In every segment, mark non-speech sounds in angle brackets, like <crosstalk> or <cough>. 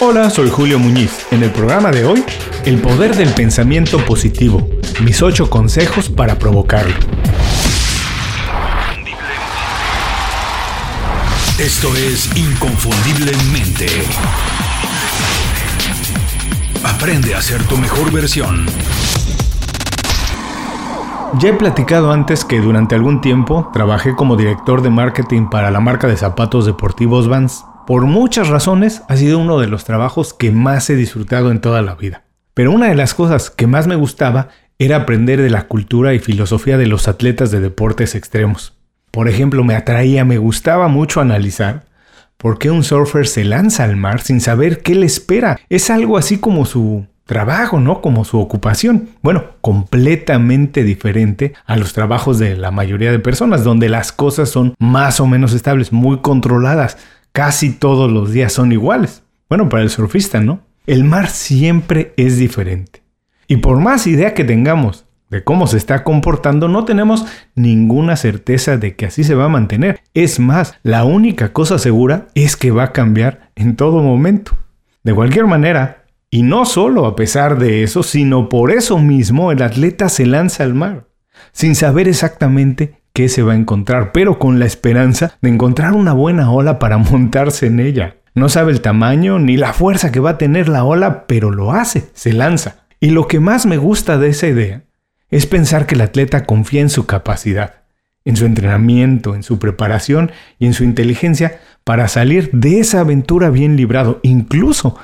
Hola, soy Julio Muñiz. En el programa de hoy, el poder del pensamiento positivo. Mis ocho consejos para provocarlo. Esto es Inconfundiblemente. Aprende a ser tu mejor versión. Ya he platicado antes que durante algún tiempo trabajé como director de marketing para la marca de zapatos deportivos Vans. Por muchas razones ha sido uno de los trabajos que más he disfrutado en toda la vida. Pero una de las cosas que más me gustaba era aprender de la cultura y filosofía de los atletas de deportes extremos. Por ejemplo, me atraía, me gustaba mucho analizar por qué un surfer se lanza al mar sin saber qué le espera. Es algo así como su trabajo, ¿no? Como su ocupación. Bueno, completamente diferente a los trabajos de la mayoría de personas, donde las cosas son más o menos estables, muy controladas. Casi todos los días son iguales. Bueno, para el surfista, ¿no? El mar siempre es diferente. Y por más idea que tengamos de cómo se está comportando, no tenemos ninguna certeza de que así se va a mantener. Es más, la única cosa segura es que va a cambiar en todo momento. De cualquier manera, y no solo a pesar de eso, sino por eso mismo el atleta se lanza al mar, sin saber exactamente qué se va a encontrar, pero con la esperanza de encontrar una buena ola para <laughs> montarse en ella. No sabe el tamaño ni la fuerza que va a tener la ola, pero lo hace, se lanza. Y lo que más me gusta de esa idea es pensar que el atleta confía en su capacidad, en su entrenamiento, en su preparación y en su inteligencia para salir de esa aventura bien librado, incluso,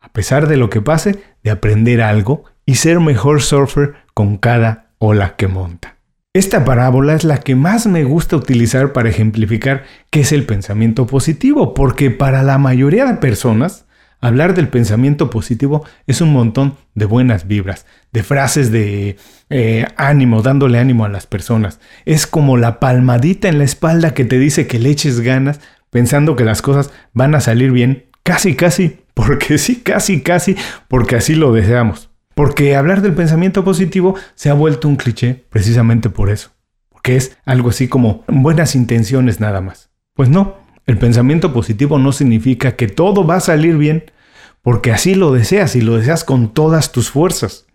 a pesar de lo que pase, de aprender algo y ser mejor surfer con cada ola que monta. Esta parábola es la que más me gusta utilizar para ejemplificar qué es el pensamiento positivo, porque para la mayoría de personas, Hablar del pensamiento positivo es un montón de buenas vibras, de frases de eh, ánimo, dándole ánimo a las personas. Es como la palmadita en la espalda que te dice que le eches ganas, pensando que las cosas van a salir bien, casi, casi, porque sí, casi, casi, porque así lo deseamos. Porque hablar del pensamiento positivo se ha vuelto un cliché precisamente por eso, porque es algo así como buenas intenciones nada más. Pues no, el pensamiento positivo no significa que todo va a salir bien, porque así lo deseas y lo deseas con todas tus fuerzas.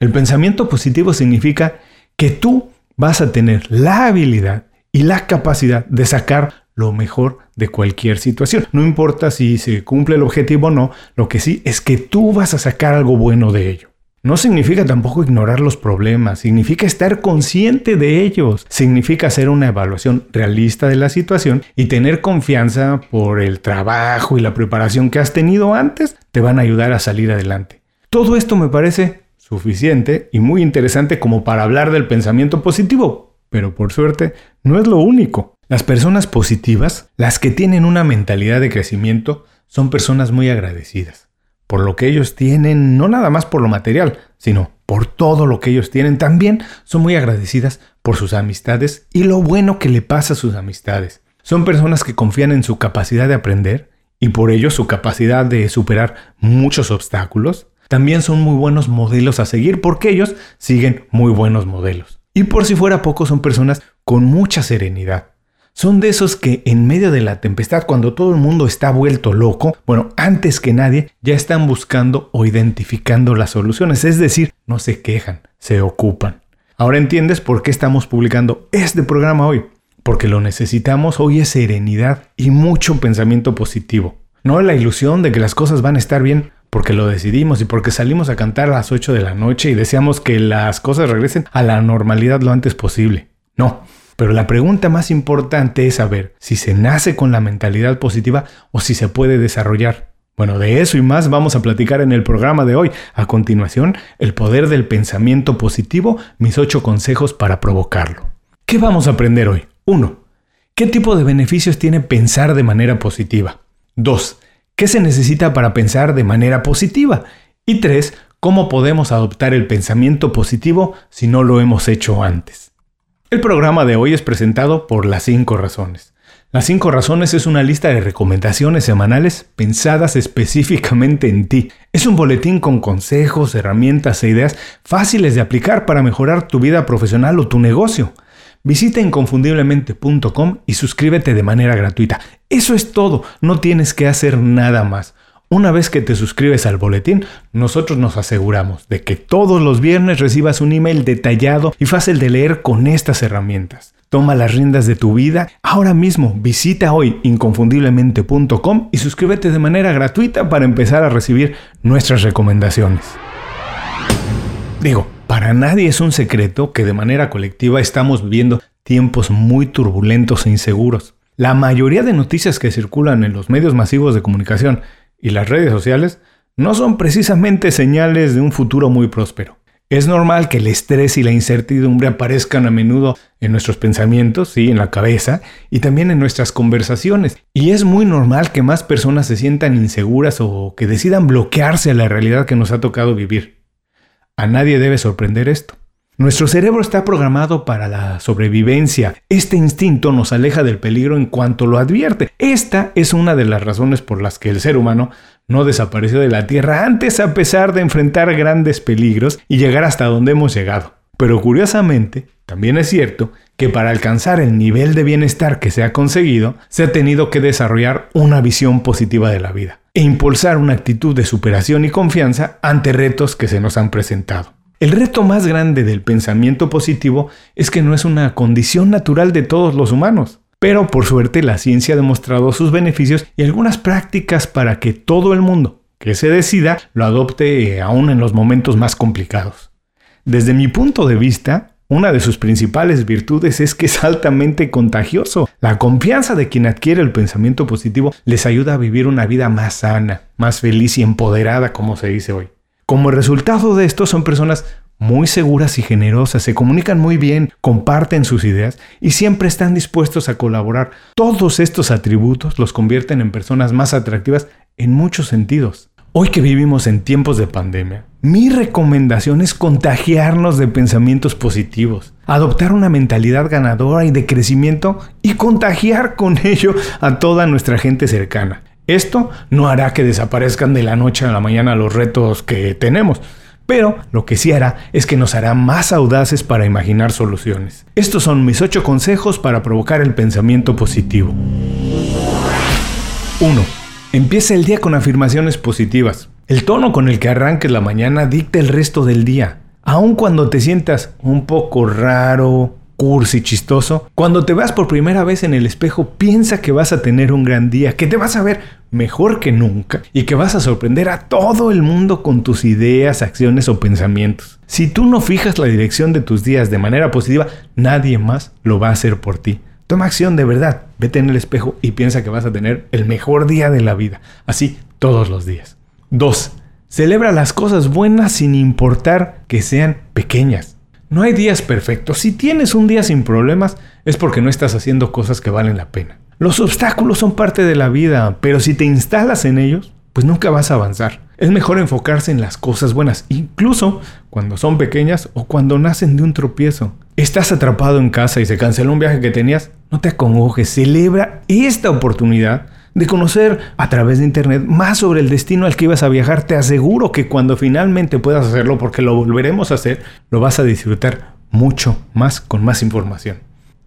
El pensamiento positivo significa que tú vas a tener la habilidad y la capacidad de sacar lo mejor de cualquier situación. No importa si se cumple el objetivo o no, lo que sí es que tú vas a sacar algo bueno de ello. No significa tampoco ignorar los problemas, significa estar consciente de ellos, significa hacer una evaluación realista de la situación y tener confianza por el trabajo y la preparación que has tenido antes, te van a ayudar a salir adelante. Todo esto me parece suficiente y muy interesante como para hablar del pensamiento positivo, pero por suerte no es lo único. Las personas positivas, las que tienen una mentalidad de crecimiento, son personas muy agradecidas por lo que ellos tienen, no nada más por lo material, sino por todo lo que ellos tienen. También son muy agradecidas por sus amistades y lo bueno que le pasa a sus amistades. Son personas que confían en su capacidad de aprender y por ello su capacidad de superar muchos obstáculos. También son muy buenos modelos a seguir porque ellos siguen muy buenos modelos. Y por si fuera poco son personas con mucha serenidad. Son de esos que en medio de la tempestad, cuando todo el mundo está vuelto loco, bueno, antes que nadie, ya están buscando o identificando las soluciones. Es decir, no se quejan, se ocupan. Ahora entiendes por qué estamos publicando este programa hoy. Porque lo necesitamos hoy es serenidad y mucho pensamiento positivo. No la ilusión de que las cosas van a estar bien porque lo decidimos y porque salimos a cantar a las 8 de la noche y deseamos que las cosas regresen a la normalidad lo antes posible. No, pero la pregunta más importante es saber si se nace con la mentalidad positiva o si se puede desarrollar. Bueno, de eso y más vamos a platicar en el programa de hoy. A continuación, el poder del pensamiento positivo, mis ocho consejos para provocarlo. ¿Qué vamos a aprender hoy? 1. ¿Qué tipo de beneficios tiene pensar de manera positiva? 2. ¿Qué se necesita para pensar de manera positiva? Y 3. ¿Cómo podemos adoptar el pensamiento positivo si no lo hemos hecho antes? El programa de hoy es presentado por Las 5 Razones. Las 5 Razones es una lista de recomendaciones semanales pensadas específicamente en ti. Es un boletín con consejos, herramientas e ideas fáciles de aplicar para mejorar tu vida profesional o tu negocio. Visita inconfundiblemente.com y suscríbete de manera gratuita. Eso es todo, no tienes que hacer nada más. Una vez que te suscribes al boletín, nosotros nos aseguramos de que todos los viernes recibas un email detallado y fácil de leer con estas herramientas. Toma las riendas de tu vida. Ahora mismo visita hoy inconfundiblemente.com y suscríbete de manera gratuita para empezar a recibir nuestras recomendaciones. Digo, para nadie es un secreto que de manera colectiva estamos viviendo tiempos muy turbulentos e inseguros. La mayoría de noticias que circulan en los medios masivos de comunicación y las redes sociales no son precisamente señales de un futuro muy próspero. Es normal que el estrés y la incertidumbre aparezcan a menudo en nuestros pensamientos, sí, en la cabeza y también en nuestras conversaciones. Y es muy normal que más personas se sientan inseguras o que decidan bloquearse a la realidad que nos ha tocado vivir. A nadie debe sorprender esto. Nuestro cerebro está programado para la sobrevivencia. Este instinto nos aleja del peligro en cuanto lo advierte. Esta es una de las razones por las que el ser humano no desapareció de la Tierra antes a pesar de enfrentar grandes peligros y llegar hasta donde hemos llegado. Pero curiosamente, también es cierto que para alcanzar el nivel de bienestar que se ha conseguido, se ha tenido que desarrollar una visión positiva de la vida e impulsar una actitud de superación y confianza ante retos que se nos han presentado. El reto más grande del pensamiento positivo es que no es una condición natural de todos los humanos. Pero por suerte la ciencia ha demostrado sus beneficios y algunas prácticas para que todo el mundo que se decida lo adopte eh, aún en los momentos más complicados. Desde mi punto de vista, una de sus principales virtudes es que es altamente contagioso. La confianza de quien adquiere el pensamiento positivo les ayuda a vivir una vida más sana, más feliz y empoderada, como se dice hoy. Como resultado de esto son personas muy seguras y generosas, se comunican muy bien, comparten sus ideas y siempre están dispuestos a colaborar. Todos estos atributos los convierten en personas más atractivas en muchos sentidos. Hoy que vivimos en tiempos de pandemia, mi recomendación es contagiarnos de pensamientos positivos, adoptar una mentalidad ganadora y de crecimiento y contagiar con ello a toda nuestra gente cercana. Esto no hará que desaparezcan de la noche a la mañana los retos que tenemos, pero lo que sí hará es que nos hará más audaces para imaginar soluciones. Estos son mis 8 consejos para provocar el pensamiento positivo. 1. Empieza el día con afirmaciones positivas. El tono con el que arranques la mañana dicta el resto del día. Aun cuando te sientas un poco raro, cursi, chistoso. Cuando te vas por primera vez en el espejo, piensa que vas a tener un gran día, que te vas a ver mejor que nunca y que vas a sorprender a todo el mundo con tus ideas, acciones o pensamientos. Si tú no fijas la dirección de tus días de manera positiva, nadie más lo va a hacer por ti. Toma acción de verdad, vete en el espejo y piensa que vas a tener el mejor día de la vida. Así todos los días. 2. Celebra las cosas buenas sin importar que sean pequeñas. No hay días perfectos. Si tienes un día sin problemas, es porque no estás haciendo cosas que valen la pena. Los obstáculos son parte de la vida, pero si te instalas en ellos, pues nunca vas a avanzar. Es mejor enfocarse en las cosas buenas, incluso cuando son pequeñas o cuando nacen de un tropiezo. Estás atrapado en casa y se canceló un viaje que tenías, no te acongojes, celebra esta oportunidad de conocer a través de internet más sobre el destino al que ibas a viajar, te aseguro que cuando finalmente puedas hacerlo, porque lo volveremos a hacer, lo vas a disfrutar mucho más con más información.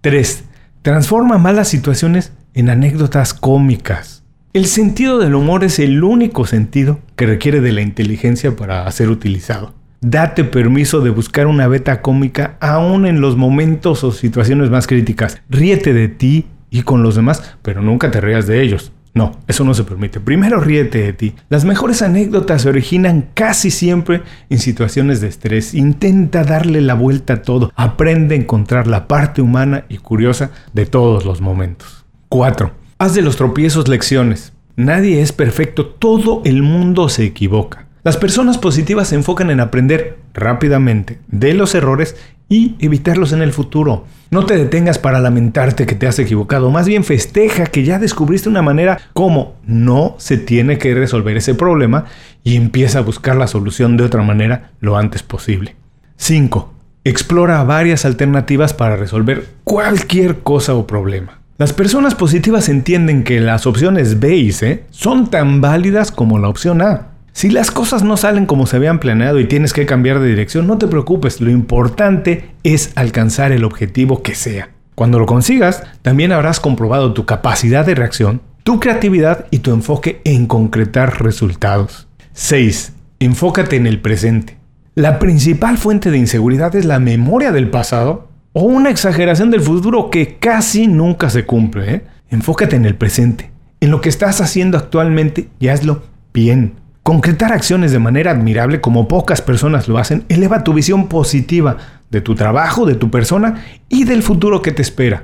3. Transforma malas situaciones en anécdotas cómicas. El sentido del humor es el único sentido que requiere de la inteligencia para ser utilizado. Date permiso de buscar una beta cómica aún en los momentos o situaciones más críticas. Ríete de ti y con los demás, pero nunca te rías de ellos. No, eso no se permite. Primero ríete de ti. Las mejores anécdotas se originan casi siempre en situaciones de estrés. Intenta darle la vuelta a todo. Aprende a encontrar la parte humana y curiosa de todos los momentos. 4. Haz de los tropiezos lecciones. Nadie es perfecto, todo el mundo se equivoca. Las personas positivas se enfocan en aprender rápidamente de los errores y evitarlos en el futuro. No te detengas para lamentarte que te has equivocado, más bien festeja que ya descubriste una manera como no se tiene que resolver ese problema y empieza a buscar la solución de otra manera lo antes posible. 5. Explora varias alternativas para resolver cualquier cosa o problema. Las personas positivas entienden que las opciones B y C son tan válidas como la opción A. Si las cosas no salen como se habían planeado y tienes que cambiar de dirección, no te preocupes, lo importante es alcanzar el objetivo que sea. Cuando lo consigas, también habrás comprobado tu capacidad de reacción, tu creatividad y tu enfoque en concretar resultados. 6. Enfócate en el presente. La principal fuente de inseguridad es la memoria del pasado o una exageración del futuro que casi nunca se cumple. ¿eh? Enfócate en el presente, en lo que estás haciendo actualmente y hazlo bien. Concretar acciones de manera admirable como pocas personas lo hacen eleva tu visión positiva de tu trabajo, de tu persona y del futuro que te espera.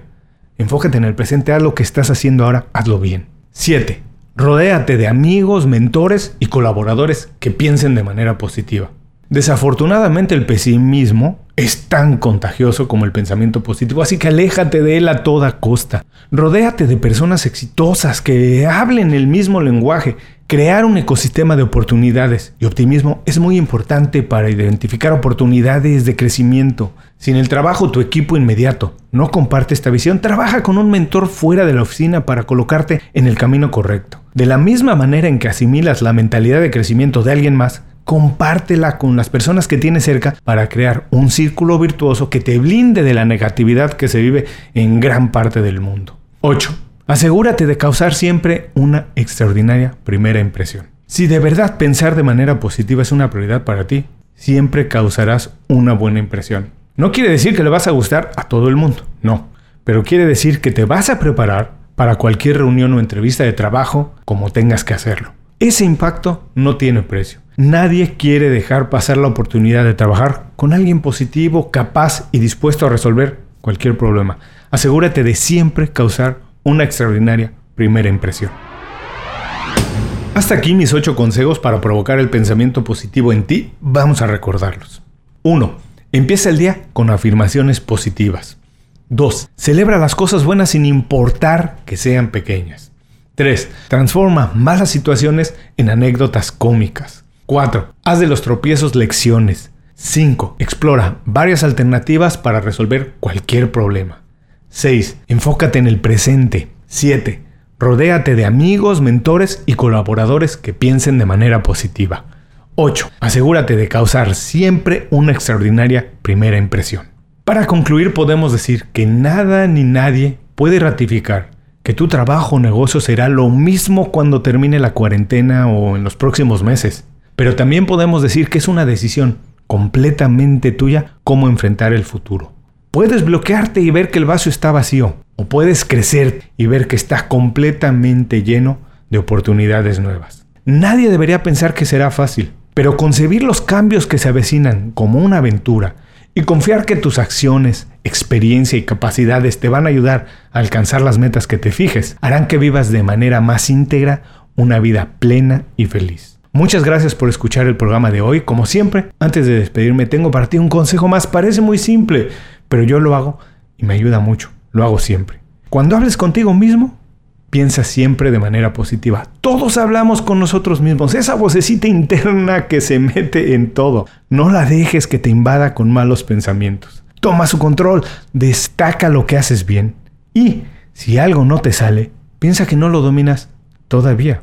Enfócate en el presente, haz lo que estás haciendo ahora, hazlo bien. 7. Rodéate de amigos, mentores y colaboradores que piensen de manera positiva. Desafortunadamente el pesimismo es tan contagioso como el pensamiento positivo, así que aléjate de él a toda costa. Rodéate de personas exitosas que hablen el mismo lenguaje. Crear un ecosistema de oportunidades y optimismo es muy importante para identificar oportunidades de crecimiento. Si en el trabajo tu equipo inmediato no comparte esta visión, trabaja con un mentor fuera de la oficina para colocarte en el camino correcto. De la misma manera en que asimilas la mentalidad de crecimiento de alguien más, compártela con las personas que tienes cerca para crear un círculo virtuoso que te blinde de la negatividad que se vive en gran parte del mundo. 8. Asegúrate de causar siempre una extraordinaria primera impresión. Si de verdad pensar de manera positiva es una prioridad para ti, siempre causarás una buena impresión. No quiere decir que le vas a gustar a todo el mundo, no, pero quiere decir que te vas a preparar para cualquier reunión o entrevista de trabajo como tengas que hacerlo. Ese impacto no tiene precio. Nadie quiere dejar pasar la oportunidad de trabajar con alguien positivo, capaz y dispuesto a resolver cualquier problema. Asegúrate de siempre causar una extraordinaria primera impresión. Hasta aquí mis 8 consejos para provocar el pensamiento positivo en ti. Vamos a recordarlos. 1. Empieza el día con afirmaciones positivas. 2. Celebra las cosas buenas sin importar que sean pequeñas. 3. Transforma malas situaciones en anécdotas cómicas. 4. Haz de los tropiezos lecciones. 5. Explora varias alternativas para resolver cualquier problema. 6. Enfócate en el presente. 7. Rodéate de amigos, mentores y colaboradores que piensen de manera positiva. 8. Asegúrate de causar siempre una extraordinaria primera impresión. Para concluir podemos decir que nada ni nadie puede ratificar que tu trabajo o negocio será lo mismo cuando termine la cuarentena o en los próximos meses. Pero también podemos decir que es una decisión completamente tuya cómo enfrentar el futuro. Puedes bloquearte y ver que el vaso está vacío, o puedes crecer y ver que está completamente lleno de oportunidades nuevas. Nadie debería pensar que será fácil, pero concebir los cambios que se avecinan como una aventura y confiar que tus acciones, experiencia y capacidades te van a ayudar a alcanzar las metas que te fijes, harán que vivas de manera más íntegra una vida plena y feliz. Muchas gracias por escuchar el programa de hoy. Como siempre, antes de despedirme, tengo para ti un consejo más. Parece muy simple, pero yo lo hago y me ayuda mucho. Lo hago siempre. Cuando hables contigo mismo, piensa siempre de manera positiva. Todos hablamos con nosotros mismos. Esa vocecita interna que se mete en todo. No la dejes que te invada con malos pensamientos. Toma su control, destaca lo que haces bien. Y si algo no te sale, piensa que no lo dominas todavía,